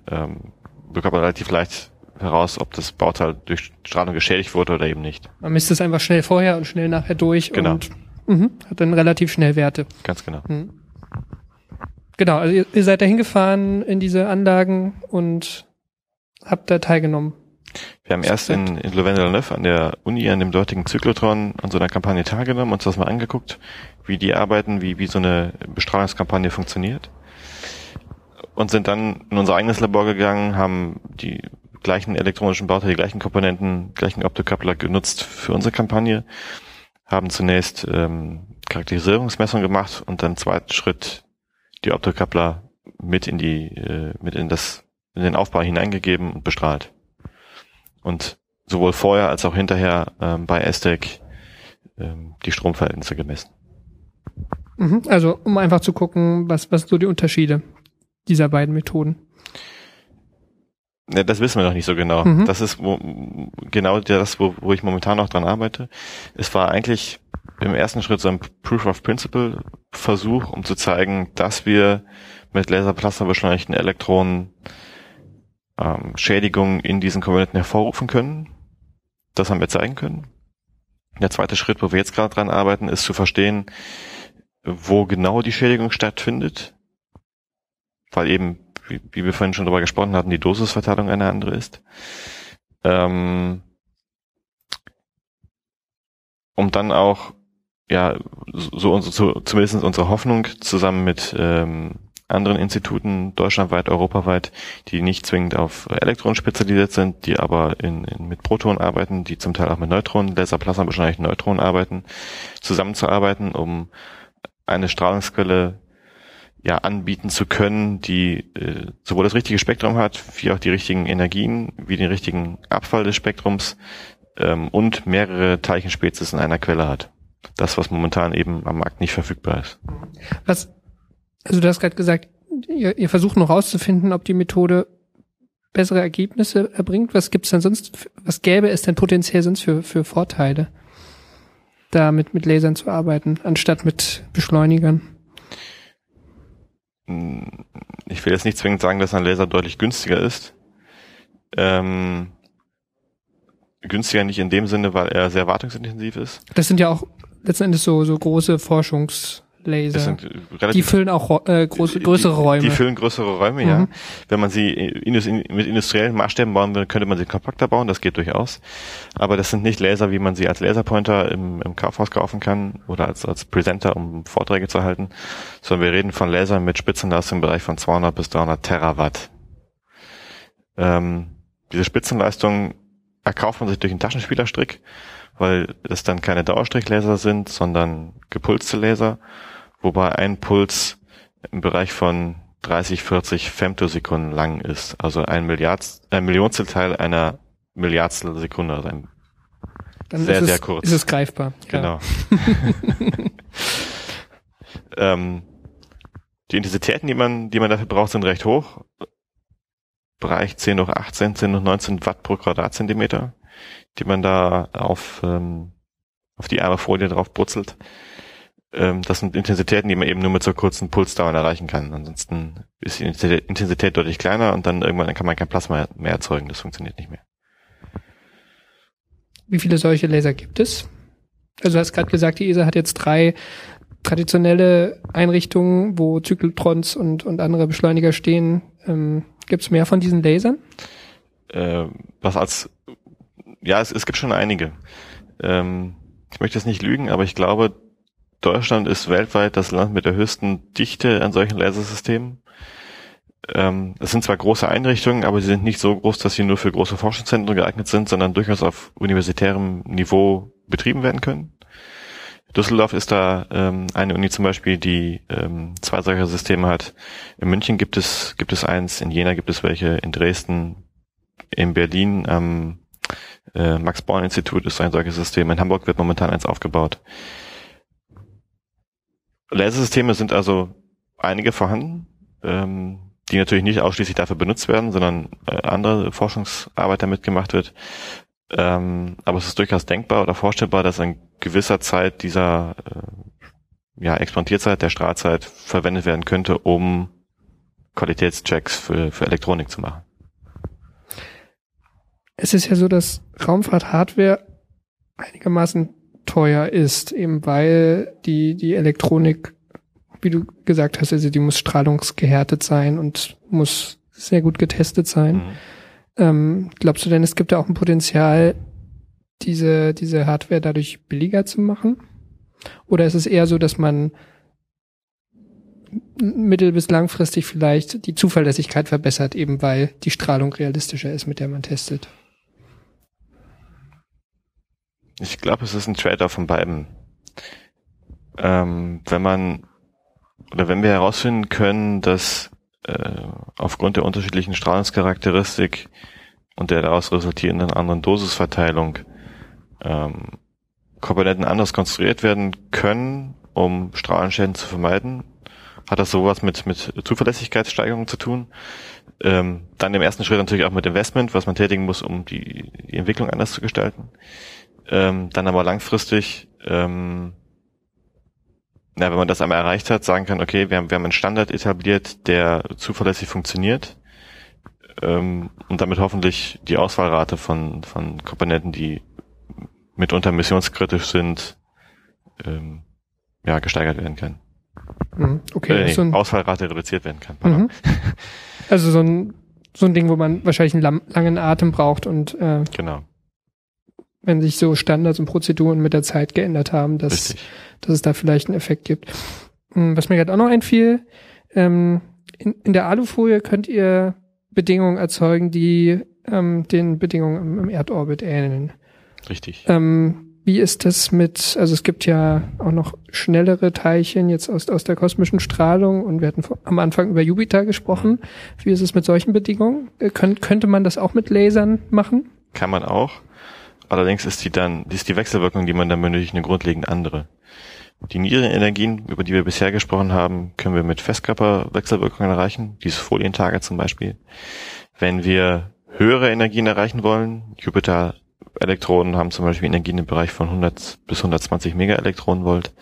ähm, bekommt man relativ leicht heraus, ob das Bauteil durch Strahlung geschädigt wurde oder eben nicht. Man misst es einfach schnell vorher und schnell nachher durch genau. und mh, hat dann relativ schnell Werte. Ganz genau. Mhm. Genau, also ihr, ihr seid da hingefahren in diese Anlagen und habt da teilgenommen. Wir haben erst in, in Louvain-la-Neuve an der Uni, an dem dortigen Zyklotron, an so einer Kampagne teilgenommen, uns das mal angeguckt, wie die arbeiten, wie, wie so eine Bestrahlungskampagne funktioniert. Und sind dann in unser eigenes Labor gegangen, haben die gleichen elektronischen Bauteile, die gleichen Komponenten, gleichen Optokoppler genutzt für unsere Kampagne, haben zunächst ähm, Charakterisierungsmessung gemacht und dann zweiten Schritt die Optokoppler mit in die, äh, mit in das, in den Aufbau hineingegeben und bestrahlt. Und sowohl vorher als auch hinterher ähm, bei Estec ähm, die Stromverhältnisse gemessen. Mhm, also um einfach zu gucken, was, was so die Unterschiede dieser beiden Methoden. Ne, das wissen wir noch nicht so genau. Mhm. Das ist wo, genau das, wo, wo ich momentan noch dran arbeite. Es war eigentlich im ersten Schritt so ein Proof of Principle Versuch, um zu zeigen, dass wir mit Laserplasma-beschleunigten Elektronen ähm, Schädigungen in diesen Komponenten hervorrufen können. Das haben wir zeigen können. Der zweite Schritt, wo wir jetzt gerade dran arbeiten, ist zu verstehen, wo genau die Schädigung stattfindet, weil eben wie, wie wir vorhin schon darüber gesprochen hatten, die Dosisverteilung eine andere ist. Ähm, um dann auch, ja, so, unsere, so zumindest unsere Hoffnung zusammen mit ähm, anderen Instituten deutschlandweit, europaweit, die nicht zwingend auf Elektronen spezialisiert sind, die aber in, in, mit Protonen arbeiten, die zum Teil auch mit Neutronen, Laserplasma beschleunigten Neutronen arbeiten, zusammenzuarbeiten, um eine Strahlungsquelle ja anbieten zu können, die äh, sowohl das richtige Spektrum hat, wie auch die richtigen Energien, wie den richtigen Abfall des Spektrums ähm, und mehrere Teilchenspezies in einer Quelle hat. Das, was momentan eben am Markt nicht verfügbar ist. Was, also du hast gerade gesagt, ihr, ihr versucht noch rauszufinden, ob die Methode bessere Ergebnisse erbringt. Was gibt's denn sonst, was gäbe es denn potenziell sonst für, für Vorteile, damit mit Lasern zu arbeiten, anstatt mit Beschleunigern? ich will jetzt nicht zwingend sagen, dass ein Laser deutlich günstiger ist. Ähm, günstiger nicht in dem Sinne, weil er sehr wartungsintensiv ist. Das sind ja auch letzten Endes so, so große Forschungslaser. Laser. Relativ die füllen auch äh, große, größere Räume. Die, die füllen größere Räume, Mhm. ja. Wenn man sie in, mit industriellen Maßstäben bauen will, könnte man sie kompakter bauen, das geht durchaus. Aber das sind nicht Laser, wie man sie als Laserpointer im, im Kaufhaus kaufen kann oder als, als Presenter, um Vorträge zu halten, sondern wir reden von Lasern mit Spitzenleistung im Bereich von 200 bis 300 Terawatt. Ähm, diese Spitzenleistung erkauft man sich durch einen Taschenspielerstrick, weil es dann keine Dauerstrichlaser sind, sondern gepulste Laser, wobei ein Puls im Bereich von 30, 40 Femtosekunden lang ist, also ein Milliard, ein Millionstel Teil einer Milliardstel Sekunde, also ein, Dann sehr, ist es, sehr kurz. Ist es greifbar. genau. ähm, die Intensitäten, die man, die man dafür braucht, sind recht hoch. Bereich 10 hoch 18, 10 hoch 19 Watt pro Quadratzentimeter, die man da auf, ähm, auf die arme Folie drauf brutzelt. Ähm, das sind Intensitäten, die man eben nur mit so kurzen Pulsdauern erreichen kann. Ansonsten ist die Intensität- deutlich kleiner und dann irgendwann kann man kein Plasma mehr erzeugen. Das funktioniert nicht mehr. Wie viele solche Laser gibt es? Also du hast gerade gesagt, die ESA hat jetzt drei traditionelle Einrichtungen, wo Zyklotrons und, und andere Beschleuniger stehen. Ähm, gibt es mehr von diesen Lasern? äh, was als ja, es, es gibt schon einige. Ähm, ich möchte jetzt nicht lügen, aber ich glaube, Deutschland ist weltweit das Land mit der höchsten Dichte an solchen Lasersystemen. Ähm, es sind zwar große Einrichtungen, aber sie sind nicht so groß, dass sie nur für große Forschungszentren geeignet sind, sondern durchaus auf universitärem Niveau betrieben werden können. Düsseldorf ist da ähm, eine Uni zum Beispiel, die ähm, zwei solcher Systeme hat. In München gibt es gibt es eins, in Jena gibt es welche, in Dresden, in Berlin am äh, Max-Born-Institut ist ein solches System. In Hamburg wird momentan eins aufgebaut. Lasersysteme sind also einige vorhanden, ähm, die natürlich nicht ausschließlich dafür benutzt werden, sondern äh, andere Forschungsarbeit damit gemacht wird. Ähm, aber es ist durchaus denkbar oder vorstellbar, dass in gewisser Zeit dieser äh, ja, Experimentierzeit, der Strahlzeit verwendet werden könnte, um Qualitätschecks für, für Elektronik zu machen. Es ist ja so, dass Raumfahrt-Hardware einigermaßen teuer ist, eben weil die, die Elektronik, wie du gesagt hast, also die muss strahlungsgehärtet sein und muss sehr gut getestet sein. Mhm. Ähm, glaubst du denn, es gibt da auch ein Potenzial, diese, diese Hardware dadurch billiger zu machen? Oder ist es eher so, dass man mittel- bis langfristig vielleicht die Zuverlässigkeit verbessert, eben weil die Strahlung realistischer ist, mit der man testet? Ich glaube, es ist ein Trade-off von beiden. Ähm, wenn man oder wenn wir herausfinden können, dass äh, aufgrund der unterschiedlichen Strahlungscharakteristik und der daraus resultierenden anderen Dosisverteilung ähm, Komponenten anders konstruiert werden können, um Strahlenschäden zu vermeiden, hat das sowas mit, mit Zuverlässigkeitssteigerung zu tun. Ähm, dann im ersten Schritt natürlich auch mit Investment, was man tätigen muss, um die, die Entwicklung anders zu gestalten. Ähm, dann aber langfristig, ähm, na, wenn man das einmal erreicht hat, sagen kann, okay, wir haben, wir haben einen Standard etabliert, der zuverlässig funktioniert ähm, und damit hoffentlich die Auswahlrate von, von Komponenten, die mitunter missionskritisch sind, ähm, ja, gesteigert werden kann. Mhm, Okay, äh, nee, so ein, Ausfallrate reduziert werden kann. Mhm. also so ein, so ein Ding, wo man wahrscheinlich einen langen Atem braucht und äh, Genau, wenn sich so Standards und Prozeduren mit der Zeit geändert haben, dass, richtig. dass es da vielleicht einen Effekt gibt. Hm, Was mir gerade auch noch einfiel, ähm, in, in der Alufolie könnt ihr Bedingungen erzeugen, die ähm, den Bedingungen im, im Erdorbit ähneln. Richtig. Ähm, wie ist das mit, also es gibt ja auch noch schnellere Teilchen jetzt aus, aus der kosmischen Strahlung und wir hatten vor, am Anfang über Jupiter gesprochen. Wie ist es mit solchen Bedingungen? Äh, könnt, könnte man das auch mit Lasern machen? Kann man auch. Allerdings ist die dann, ist die Wechselwirkung, die man dann benötigt, eine grundlegend andere. Die niedrigen Energien, über die wir bisher gesprochen haben, können wir mit Festkörperwechselwirkungen erreichen, dieses Folientage zum Beispiel. Wenn wir höhere Energien erreichen wollen, Jupiter Elektronen haben zum Beispiel Energien im Bereich von 100 bis 120 Megaelektronenvolt,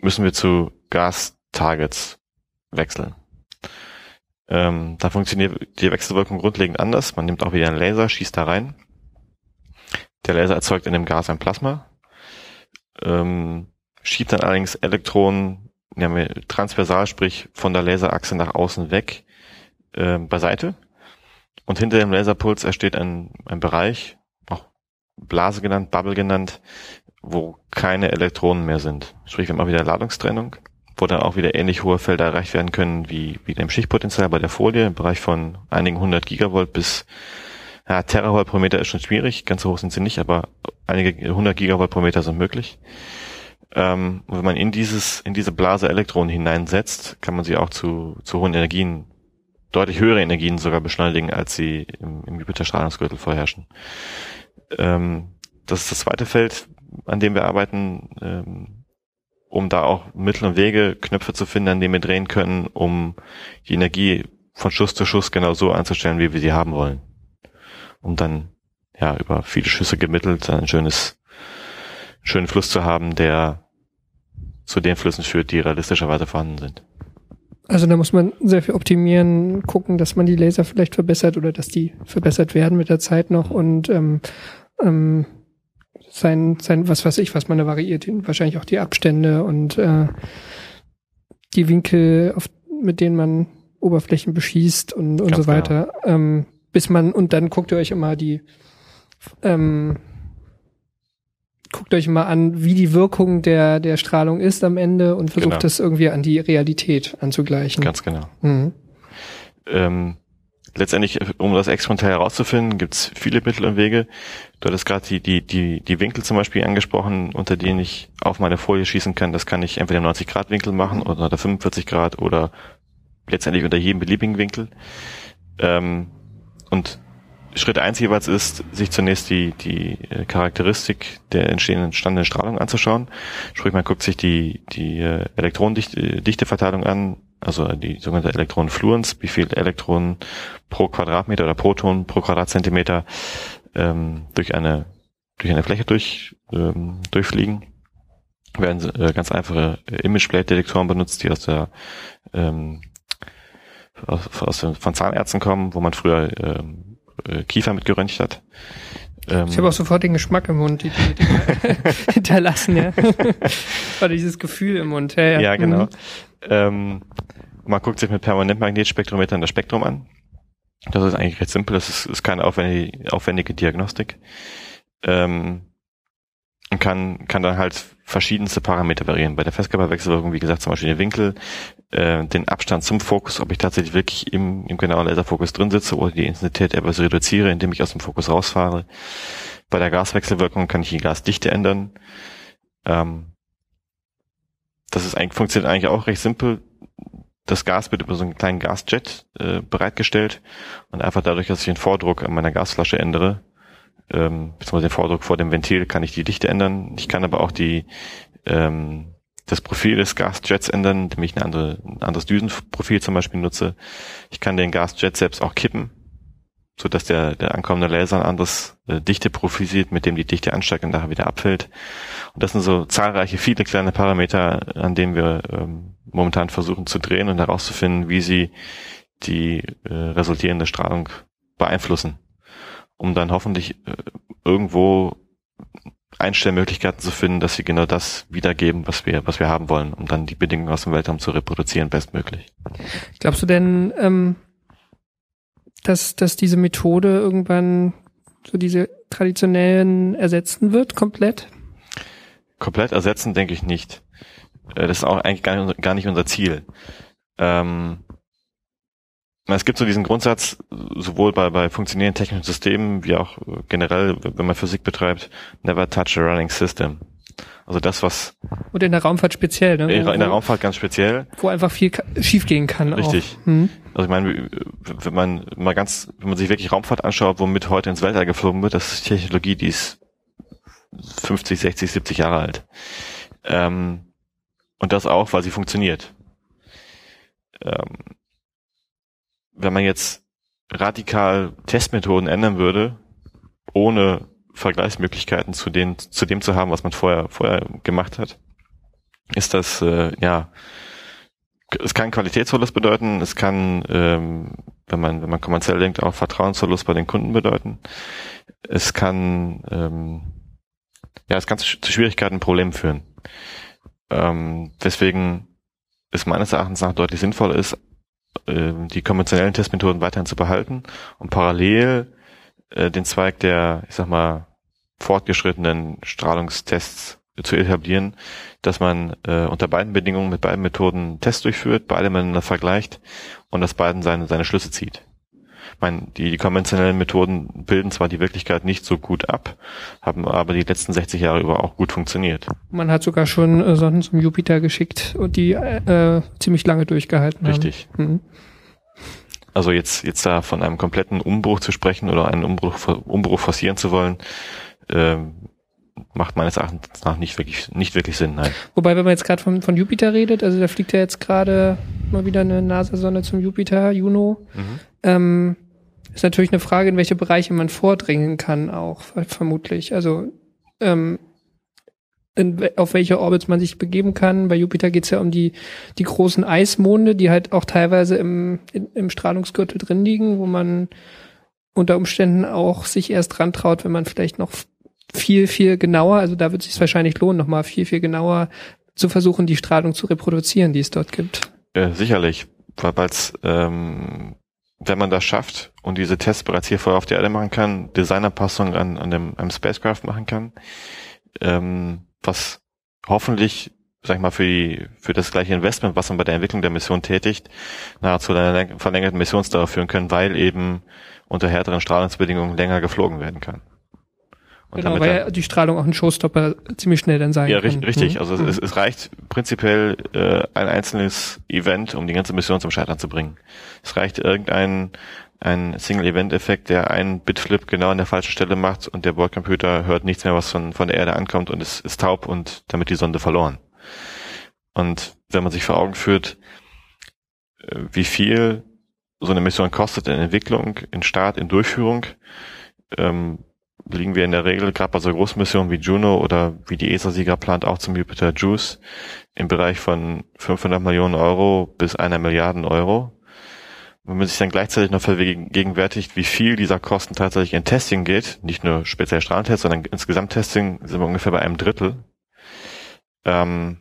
müssen wir zu Gas-Targets wechseln. Ähm, da funktioniert die Wechselwirkung grundlegend anders. Man nimmt auch wieder einen Laser, schießt da rein. Der Laser erzeugt in dem Gas ein Plasma. Ähm, schiebt dann allerdings Elektronen ja, transversal, sprich von der Laserachse nach außen weg, äh, beiseite. Und hinter dem Laserpuls entsteht ein, ein Bereich, auch Blase genannt, Bubble genannt, wo keine Elektronen mehr sind. Sprich, wir haben auch wieder Ladungstrennung, wo dann auch wieder ähnlich hohe Felder erreicht werden können wie, wie dem Schichtpotenzial bei der Folie im Bereich von einigen hundert Gigavolt bis ja, Teravolt pro Meter ist schon schwierig, ganz so hoch sind sie nicht, aber einige hundert Gigavolt pro Meter sind möglich. Ähm, wenn man in dieses, in diese Blase Elektronen hineinsetzt, kann man sie auch zu, zu hohen Energien, deutlich höhere Energien sogar beschleunigen, als sie im, im Jupiter-Strahlungsgürtel vorherrschen. Ähm, das ist das zweite Feld, an dem wir arbeiten, ähm, um da auch Mittel und Wege, Knöpfe zu finden, an denen wir drehen können, um die Energie von Schuss zu Schuss genau so einzustellen, wie wir sie haben wollen. Um dann ja über viele Schüsse gemittelt ein schönes, schönen Fluss zu haben, der zu den Flüssen führt, die realistischerweise vorhanden sind. Also da muss man sehr viel optimieren, gucken, dass man die Laser vielleicht verbessert oder dass die verbessert werden mit der Zeit noch und ähm, ähm, sein, sein, was weiß ich, was man da variiert, wahrscheinlich auch die Abstände und äh, die Winkel, auf, mit denen man Oberflächen beschießt und, und so weiter. Genau. Ähm, bis man, und dann guckt ihr euch immer die, ähm, guckt euch mal an, wie die Wirkung der, der Strahlung ist am Ende und versucht genau. das irgendwie an die Realität anzugleichen. Ganz genau. Mhm. Ähm, letztendlich, um das experimentell herauszufinden, gibt es viele Mittel und Wege. Du hattest gerade die, die, die, die Winkel zum Beispiel angesprochen, unter denen ich auf meine Folie schießen kann. Das kann ich entweder im 90 Grad Winkel machen oder unter 45 Grad oder letztendlich unter jedem beliebigen Winkel. Ähm, und Schritt eins jeweils ist, sich zunächst die, die äh, Charakteristik der entstehenden entstandenen Strahlung anzuschauen. Sprich, man guckt sich die, die äh, Elektronendichteverteilung an, also die sogenannte Elektronenfluenz, wie viel Elektronen pro Quadratmeter oder Proton pro Quadratzentimeter ähm, durch eine durch eine Fläche durch ähm, durchfliegen. Werden äh, ganz einfache Imageplate-Detektoren benutzt, die aus der ähm, aus, von Zahnärzten kommen, wo man früher ähm, äh, Kiefer mit geröntgt hat. Ähm, ich habe auch sofort den Geschmack im Mund, die, die, die hinterlassen, ja. Oder dieses Gefühl im Mund. Ja, ja. ja genau. Mhm. Ähm, man guckt sich mit Permanentmagnetspektrometern das Spektrum an. Das ist eigentlich recht simpel. Das ist, ist keine aufwendige, aufwendige Diagnostik. Ähm, kann, kann dann halt verschiedenste Parameter variieren. Bei der Festkörperwechselwirkung, wie gesagt, zum Beispiel den Winkel, äh, den Abstand zum Fokus, ob ich tatsächlich wirklich im, im genauen Laserfokus drin sitze oder die Intensität etwas reduziere, indem ich aus dem Fokus rausfahre. Bei der Gaswechselwirkung kann ich die Gasdichte ändern. Ähm, das ist eigentlich, funktioniert eigentlich auch recht simpel. Das Gas wird über so einen kleinen Gasjet äh, bereitgestellt und einfach dadurch, dass ich den Vordruck an meiner Gasflasche ändere, ähm, beziehungsweise den Vordruck vor dem Ventil, kann ich die Dichte ändern. Ich kann aber auch die ähm, das Profil des Gasjets ändern, indem ich eine andere, ein anderes Düsenprofil zum Beispiel nutze. Ich kann den Gasjet selbst auch kippen, so dass der, der ankommende Laser ein anderes äh, Dichteprofil sieht, mit dem die Dichte ansteigt und nachher wieder abfällt. Und das sind so zahlreiche, viele kleine Parameter, an denen wir ähm, momentan versuchen zu drehen und herauszufinden, wie sie die äh, resultierende Strahlung beeinflussen, um dann hoffentlich äh, irgendwo Einstellmöglichkeiten zu finden, dass sie genau das wiedergeben, was wir, was wir haben wollen, um dann die Bedingungen aus dem Weltraum zu reproduzieren, bestmöglich. Glaubst du denn, ähm, dass, dass diese Methode irgendwann so diese traditionellen ersetzen wird, komplett? Komplett ersetzen denke ich nicht. Äh, das ist auch eigentlich gar nicht, gar nicht unser Ziel. Ähm, es gibt so diesen Grundsatz, sowohl bei, bei funktionierenden technischen Systemen wie auch generell, wenn man Physik betreibt, never touch a running system. Also das, was... Und in der Raumfahrt speziell, ne? In, in der Raumfahrt ganz speziell. Wo einfach viel schiefgehen kann. Richtig. Hm. Also ich meine, wenn man mal ganz, wenn man sich wirklich Raumfahrt anschaut, womit heute ins Weltall geflogen wird, das ist Technologie, die ist 50, 60, 70 Jahre alt. Ähm, und das auch, weil sie funktioniert. Ähm, wenn man jetzt radikal Testmethoden ändern würde, ohne Vergleichsmöglichkeiten zu den zu dem zu haben, was man vorher vorher gemacht hat, ist das äh, ja es kann Qualitätsverlust bedeuten, es kann, ähm, wenn man wenn man kommerziell denkt, auch Vertrauensverlust bei den Kunden bedeuten. Es kann ähm, ja es kann zu Schwierigkeiten, Problemen führen. Ähm, weswegen es meines Erachtens nach deutlich sinnvoller ist, die konventionellen Testmethoden weiterhin zu behalten und parallel äh, den Zweig der, ich sag mal, fortgeschrittenen Strahlungstests zu etablieren, dass man äh, unter beiden Bedingungen mit beiden Methoden Tests durchführt, beide miteinander vergleicht und aus beiden seine, seine Schlüsse zieht. Ich meine, die, die konventionellen Methoden bilden zwar die Wirklichkeit nicht so gut ab, haben aber die letzten 60 Jahre über auch gut funktioniert. Man hat sogar schon äh, Sonnen zum Jupiter geschickt und die äh, ziemlich lange durchgehalten Richtig. haben. Mhm. Also jetzt, jetzt da von einem kompletten Umbruch zu sprechen oder einen Umbruch, Umbruch forcieren zu wollen, ähm, macht meines Erachtens nach nicht wirklich, nicht wirklich Sinn, nein. Wobei, wenn man jetzt gerade von, von Jupiter redet, also da fliegt ja jetzt gerade mal wieder eine NASA-Sonne zum Jupiter, Juno. Mhm. Ähm, ist natürlich eine Frage, in welche Bereiche man vordringen kann, auch vermutlich. Also ähm, in, auf welche Orbits man sich begeben kann. Bei Jupiter geht's ja um die, die großen Eismonde, die halt auch teilweise im, in, im Strahlungsgürtel drin liegen, wo man unter Umständen auch sich erst dran traut, wenn man vielleicht noch viel, viel genauer, also da wird es sich wahrscheinlich lohnen, nochmal viel, viel genauer zu versuchen, die Strahlung zu reproduzieren, die es dort gibt. Äh, sicherlich, weil es, ähm, wenn man das schafft und diese Tests bereits hier vorher auf der Erde machen kann, Designerpassung an, an dem, einem Spacecraft machen kann, ähm, was hoffentlich, sag ich mal, für die, für das gleiche Investment, was man bei der Entwicklung der Mission tätigt, nahezu einer verlängerten Missionsdauer führen können, weil eben unter härteren Strahlungsbedingungen länger geflogen werden kann. Und genau, weil ja die Strahlung auch ein Showstopper ziemlich schnell dann sein ja, kann. Ja, richtig. Mhm. Also mhm. es, es, reicht prinzipiell äh, ein einzelnes Event, um die ganze Mission zum Scheitern zu bringen. Es reicht irgendein ein Single-Event-Effekt, der einen Bitflip genau an der falschen Stelle macht und der Bordcomputer hört nichts mehr, was von, von der Erde ankommt und ist, ist taub und damit die Sonde verloren. Und wenn man sich vor Augen führt, äh, wie viel so eine Mission kostet in Entwicklung, in Start, in Durchführung, ähm, liegen wir in der Regel, gerade bei so Großmissionen wie Juno oder wie die ESA-Sieger plant auch zum Jupiter Juice, im Bereich von 500 Millionen Euro bis einer Milliarden Euro. Wenn man sich dann gleichzeitig noch vergegenwärtigt, wie viel dieser Kosten tatsächlich in Testing geht, nicht nur speziell Strahlentests, sondern insgesamt Testing sind wir ungefähr bei einem Drittel. Ähm,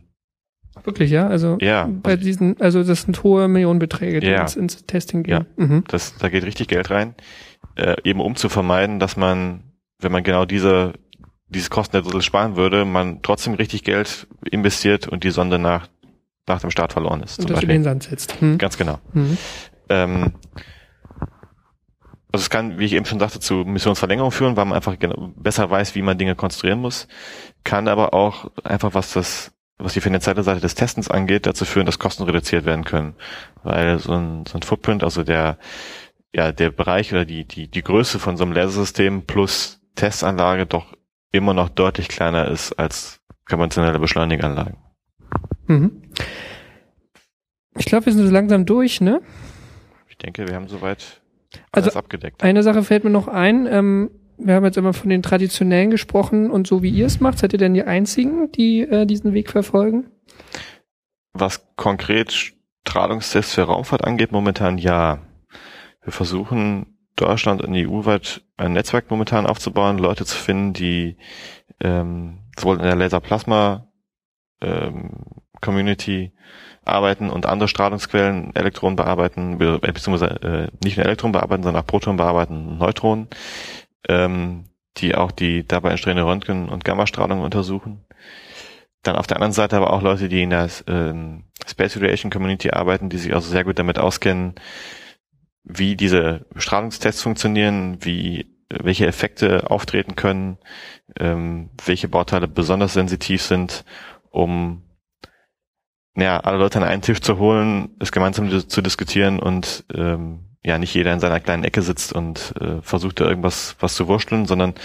Wirklich, ja? Also ja, bei diesen, also das sind hohe Millionenbeträge, die ja, ins, ins Testing gehen. Ja, mhm. das, da geht richtig Geld rein, äh, eben um zu vermeiden, dass man wenn man genau diese dieses Kostendrittel sparen würde, man trotzdem richtig Geld investiert und die Sonde nach nach dem Start verloren ist. Und das in den Sand setzt. Hm. Ganz genau. Hm. Ähm, also es kann, wie ich eben schon sagte, zu Missionsverlängerung führen, weil man einfach besser weiß, wie man Dinge konstruieren muss. Kann aber auch einfach, was das, was die finanzielle Seite des Testens angeht, dazu führen, dass Kosten reduziert werden können. Weil so ein, so ein Footprint, also der, ja, der Bereich oder die, die, die Größe von so einem Lasersystem plus Testanlage doch immer noch deutlich kleiner ist als konventionelle Beschleuniganlagen. Mhm. Ich glaube, wir sind so langsam durch, ne? Ich denke, wir haben soweit alles also, abgedeckt. Eine Sache fällt mir noch ein. Ähm, wir haben jetzt immer von den traditionellen gesprochen und so wie ihr es macht, seid ihr denn die einzigen, die äh, diesen Weg verfolgen? Was konkret Strahlungstests für Raumfahrt angeht, momentan ja. Wir versuchen Deutschland und EU-weit ein Netzwerk momentan aufzubauen, Leute zu finden, die ähm, sowohl in der Laserplasma ähm, Community arbeiten und andere Strahlungsquellen, Elektronen bearbeiten, be beziehungsweise äh, nicht nur Elektronen bearbeiten, sondern auch Protonen bearbeiten, Neutronen, ähm, die auch die dabei entstehende Röntgen- und Gammastrahlung untersuchen. Dann auf der anderen Seite aber auch Leute, die in der ähm, Space Radiation Community arbeiten, die sich also sehr gut damit auskennen, wie diese Strahlungstests funktionieren, wie welche Effekte auftreten können, ähm, welche Bauteile besonders sensitiv sind, um ja, alle Leute an einen Tisch zu holen, es gemeinsam zu diskutieren und ähm, ja, nicht jeder in seiner kleinen Ecke sitzt und äh, versucht da irgendwas was zu wursteln, sondern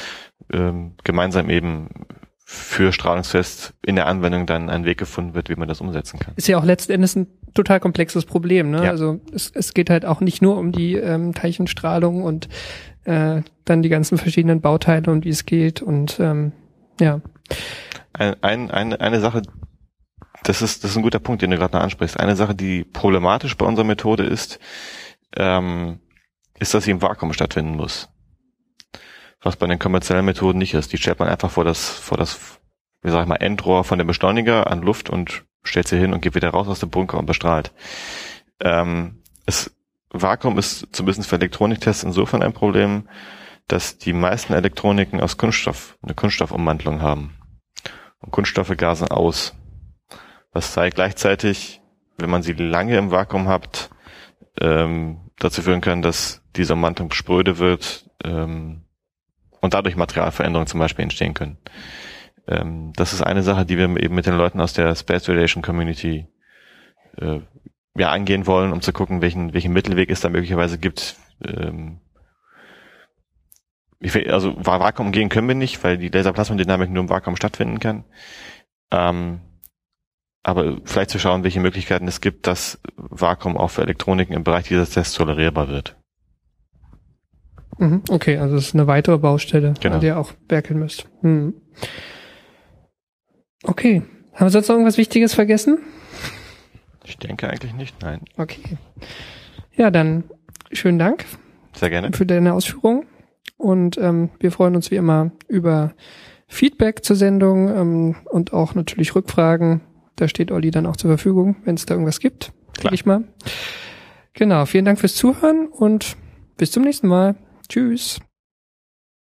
ähm, gemeinsam eben für Strahlungsfest in der Anwendung dann ein Weg gefunden wird, wie man das umsetzen kann. Ist ja auch letzten Endes ein total komplexes Problem. Ne? Ja. Also es, es geht halt auch nicht nur um die ähm, Teilchenstrahlung und äh, dann die ganzen verschiedenen Bauteile und wie es geht und ähm, ja. Ein, ein, eine, eine Sache, das ist, das ist ein guter Punkt, den du gerade noch ansprichst. Eine Sache, die problematisch bei unserer Methode ist, ähm, ist, dass sie im Vakuum stattfinden muss. Was bei den kommerziellen Methoden nicht ist. Die stellt man einfach vor das, vor das wie sag ich mal, Endrohr von dem Beschleuniger an Luft und stellt sie hin und geht wieder raus aus dem Bunker und bestrahlt. Ähm, es, Vakuum ist zumindest für Elektroniktests insofern ein Problem, dass die meisten Elektroniken aus Kunststoff eine Kunststoffumwandlung haben. Und Kunststoffe gasen aus. Was sei gleichzeitig, wenn man sie lange im Vakuum hat, ähm, dazu führen kann, dass diese Umwandlung spröde wird ähm, und dadurch Materialveränderungen zum Beispiel entstehen können. Ähm, das ist eine Sache, die wir eben mit den Leuten aus der Space Relation Community äh, ja angehen wollen, um zu gucken, welchen welchen Mittelweg es da möglicherweise gibt. Ähm, also Vakuum umgehen können wir nicht, weil die Laserplasmodynamik nur im Vakuum stattfinden kann. Ähm, aber vielleicht zu schauen, welche Möglichkeiten es gibt, dass Vakuum auch für Elektroniken im Bereich dieses Tests tolerierbar wird. Mhm, okay, also es ist eine weitere Baustelle, genau. an der ihr auch werkeln müsst. Mhm. Okay. Haben wir sonst noch irgendwas Wichtiges vergessen? Ich denke eigentlich nicht, nein. Okay. Ja, dann schönen Dank. Sehr gerne. Für deine Ausführungen. Und ähm, wir freuen uns wie immer über Feedback zur Sendung ähm, und auch natürlich Rückfragen. Da steht Olli dann auch zur Verfügung, wenn es da irgendwas gibt. Denke ich mal. Genau, vielen Dank fürs Zuhören und bis zum nächsten Mal. Tschüss.